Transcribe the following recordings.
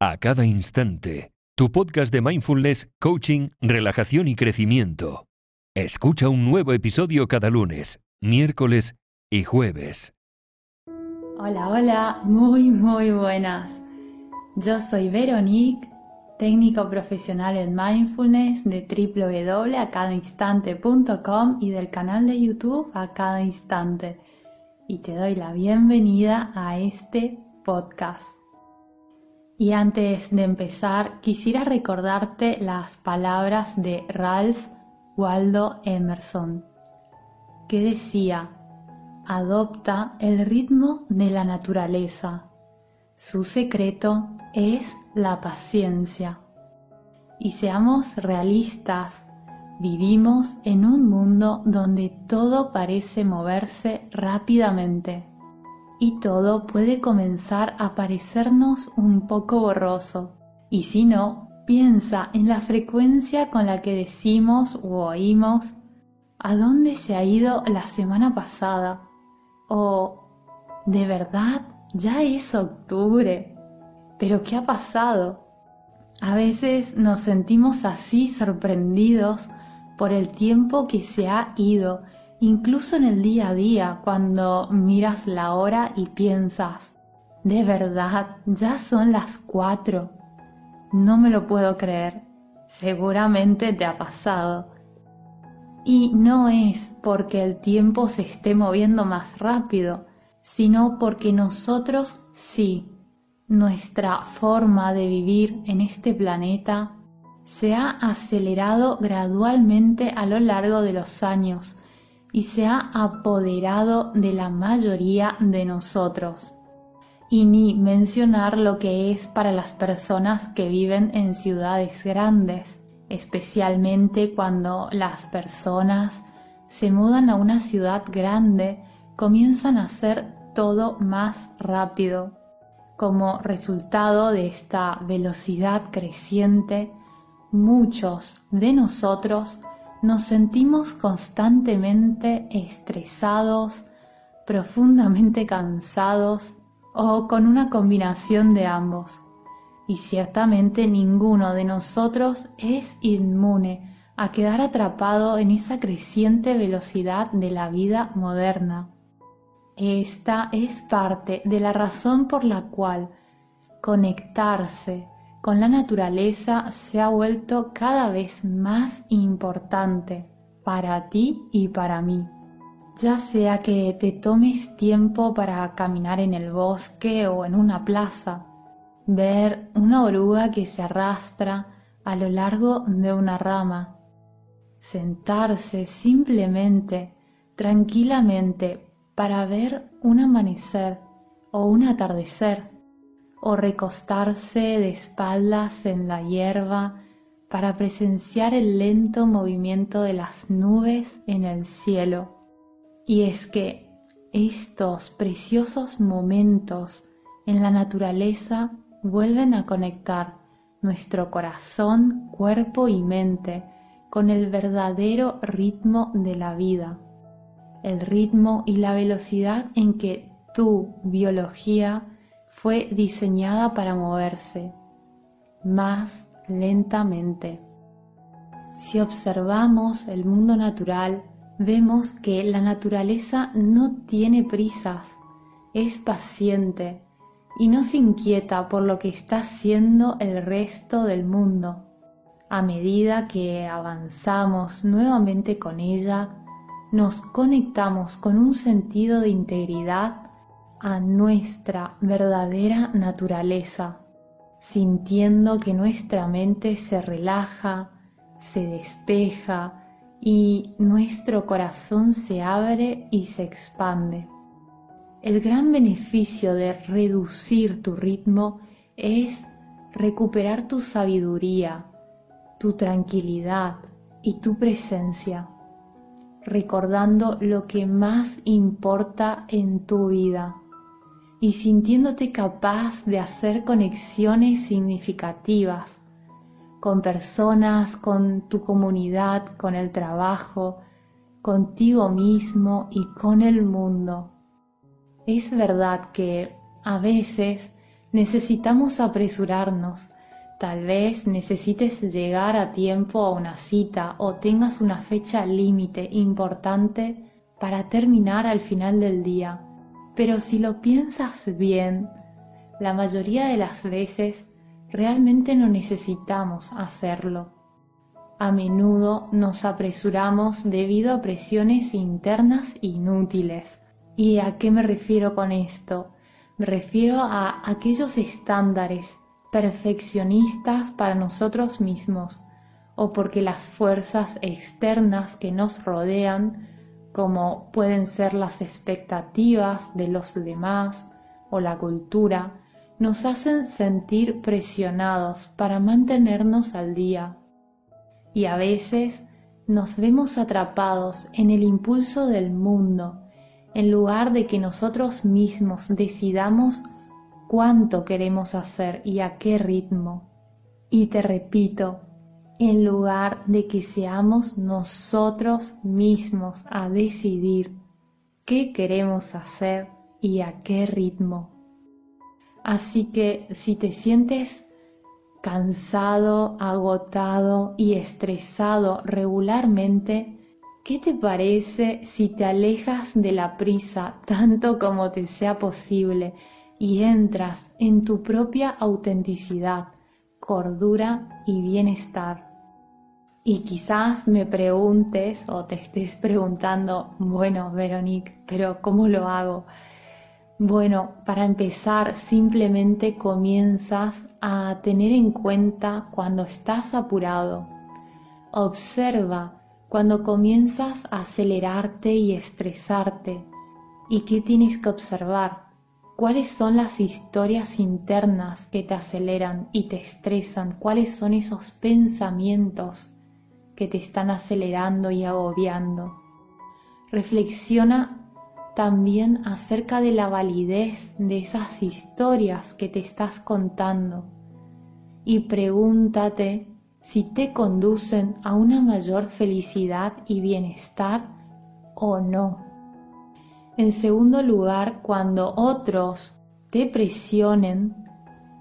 a cada instante. Tu podcast de mindfulness, coaching, relajación y crecimiento. Escucha un nuevo episodio cada lunes, miércoles y jueves. Hola, hola, muy, muy buenas. Yo soy Veronique, técnico profesional en mindfulness de www.acadainstante.com y del canal de YouTube A Cada Instante. Y te doy la bienvenida a este podcast. Y antes de empezar, quisiera recordarte las palabras de Ralph Waldo Emerson, que decía, adopta el ritmo de la naturaleza. Su secreto es la paciencia. Y seamos realistas, vivimos en un mundo donde todo parece moverse rápidamente y todo puede comenzar a parecernos un poco borroso. Y si no, piensa en la frecuencia con la que decimos u oímos ¿A dónde se ha ido la semana pasada? O ¿de verdad ya es octubre? ¿Pero qué ha pasado? A veces nos sentimos así sorprendidos por el tiempo que se ha ido incluso en el día a día, cuando miras la hora y piensas, de verdad, ya son las cuatro. No me lo puedo creer. Seguramente te ha pasado. Y no es porque el tiempo se esté moviendo más rápido, sino porque nosotros sí, nuestra forma de vivir en este planeta se ha acelerado gradualmente a lo largo de los años y se ha apoderado de la mayoría de nosotros. Y ni mencionar lo que es para las personas que viven en ciudades grandes, especialmente cuando las personas se mudan a una ciudad grande, comienzan a hacer todo más rápido. Como resultado de esta velocidad creciente, muchos de nosotros nos sentimos constantemente estresados, profundamente cansados o con una combinación de ambos. Y ciertamente ninguno de nosotros es inmune a quedar atrapado en esa creciente velocidad de la vida moderna. Esta es parte de la razón por la cual conectarse con la naturaleza se ha vuelto cada vez más importante para ti y para mí. Ya sea que te tomes tiempo para caminar en el bosque o en una plaza, ver una oruga que se arrastra a lo largo de una rama, sentarse simplemente, tranquilamente, para ver un amanecer o un atardecer o recostarse de espaldas en la hierba para presenciar el lento movimiento de las nubes en el cielo. Y es que estos preciosos momentos en la naturaleza vuelven a conectar nuestro corazón, cuerpo y mente con el verdadero ritmo de la vida, el ritmo y la velocidad en que tu biología fue diseñada para moverse más lentamente. Si observamos el mundo natural, vemos que la naturaleza no tiene prisas, es paciente y no se inquieta por lo que está haciendo el resto del mundo. A medida que avanzamos nuevamente con ella, nos conectamos con un sentido de integridad a nuestra verdadera naturaleza, sintiendo que nuestra mente se relaja, se despeja y nuestro corazón se abre y se expande. El gran beneficio de reducir tu ritmo es recuperar tu sabiduría, tu tranquilidad y tu presencia, recordando lo que más importa en tu vida y sintiéndote capaz de hacer conexiones significativas con personas, con tu comunidad, con el trabajo, contigo mismo y con el mundo. Es verdad que a veces Necesitamos apresurarnos. Tal vez necesites llegar a tiempo a una cita o tengas una fecha límite importante para terminar al final del día. Pero si lo piensas bien, la mayoría de las veces realmente no necesitamos hacerlo. A menudo nos apresuramos debido a presiones internas inútiles. ¿Y a qué me refiero con esto? Me refiero a aquellos estándares perfeccionistas para nosotros mismos o porque las fuerzas externas que nos rodean, como pueden ser las expectativas de los demás o la cultura, nos hacen sentir presionados para mantenernos al día. Y a veces nos vemos atrapados en el impulso del mundo en lugar de que nosotros mismos decidamos cuánto queremos hacer y a qué ritmo. Y te repito, en lugar de que seamos nosotros mismos a decidir qué queremos hacer y a qué ritmo. Así que si te sientes cansado, agotado y estresado regularmente, ¿Qué te parece si te alejas de la prisa tanto como te sea posible y entras en tu propia autenticidad, cordura y bienestar? Y quizás me preguntes o te estés preguntando, bueno, Veronique, pero ¿cómo lo hago? Bueno, para empezar, simplemente comienzas a tener en cuenta cuando estás apurado. Observa cuando comienzas a acelerarte y estresarte. ¿Y qué tienes que observar? ¿Cuáles son las historias internas que te aceleran y te estresan? ¿Cuáles son esos pensamientos que te están acelerando y agobiando? Reflexiona también acerca de la validez de esas historias que te estás contando y pregúntate si te conducen a una mayor felicidad y bienestar o no. En segundo lugar, cuando otros te presionen,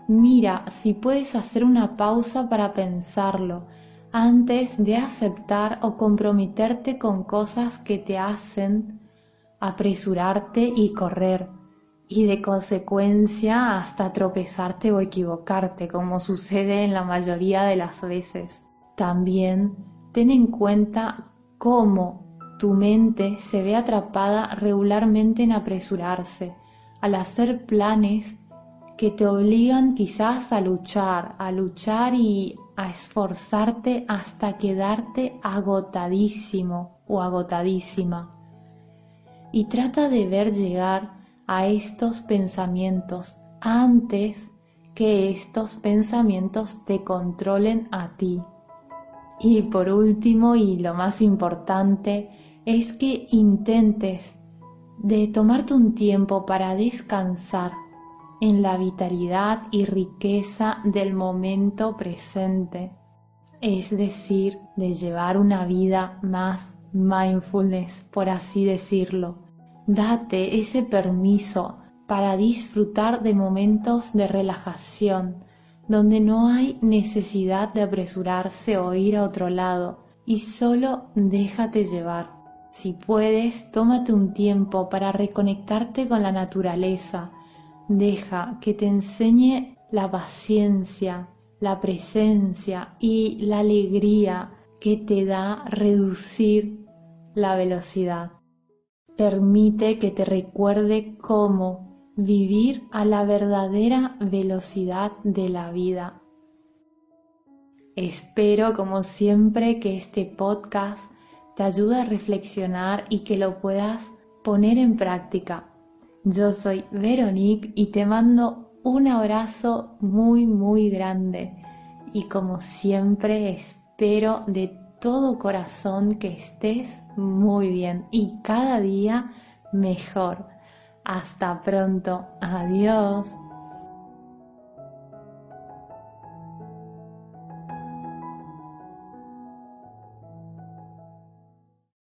mira si puedes hacer una pausa para pensarlo antes de aceptar o comprometerte con cosas que te hacen apresurarte y correr y de consecuencia hasta tropezarte o equivocarte, como sucede en la mayoría de las veces. También ten en cuenta cómo tu mente se ve atrapada regularmente en apresurarse, al hacer planes que te obligan quizás a luchar, a luchar y a esforzarte hasta quedarte agotadísimo o agotadísima. Y trata de ver llegar a estos pensamientos antes que estos pensamientos te controlen a ti. Y por último, y lo más importante, es que intentes de tomarte un tiempo para descansar en la vitalidad y riqueza del momento presente, es decir, de llevar una vida más mindfulness, por así decirlo, Date ese permiso para disfrutar de momentos de relajación, donde no hay necesidad de apresurarse o ir a otro lado, y solo déjate llevar. Si puedes, tómate un tiempo para reconectarte con la naturaleza. Deja que te enseñe la paciencia, la presencia y la alegría que te da reducir la velocidad. Permite que te recuerde cómo vivir a la verdadera velocidad de la vida. Espero, como siempre, que este podcast te ayude a reflexionar y que lo puedas poner en práctica. Yo soy Veronique y te mando un abrazo muy, muy grande. Y como siempre, espero de todo corazón que estés muy bien y cada día mejor. Hasta pronto. Adiós.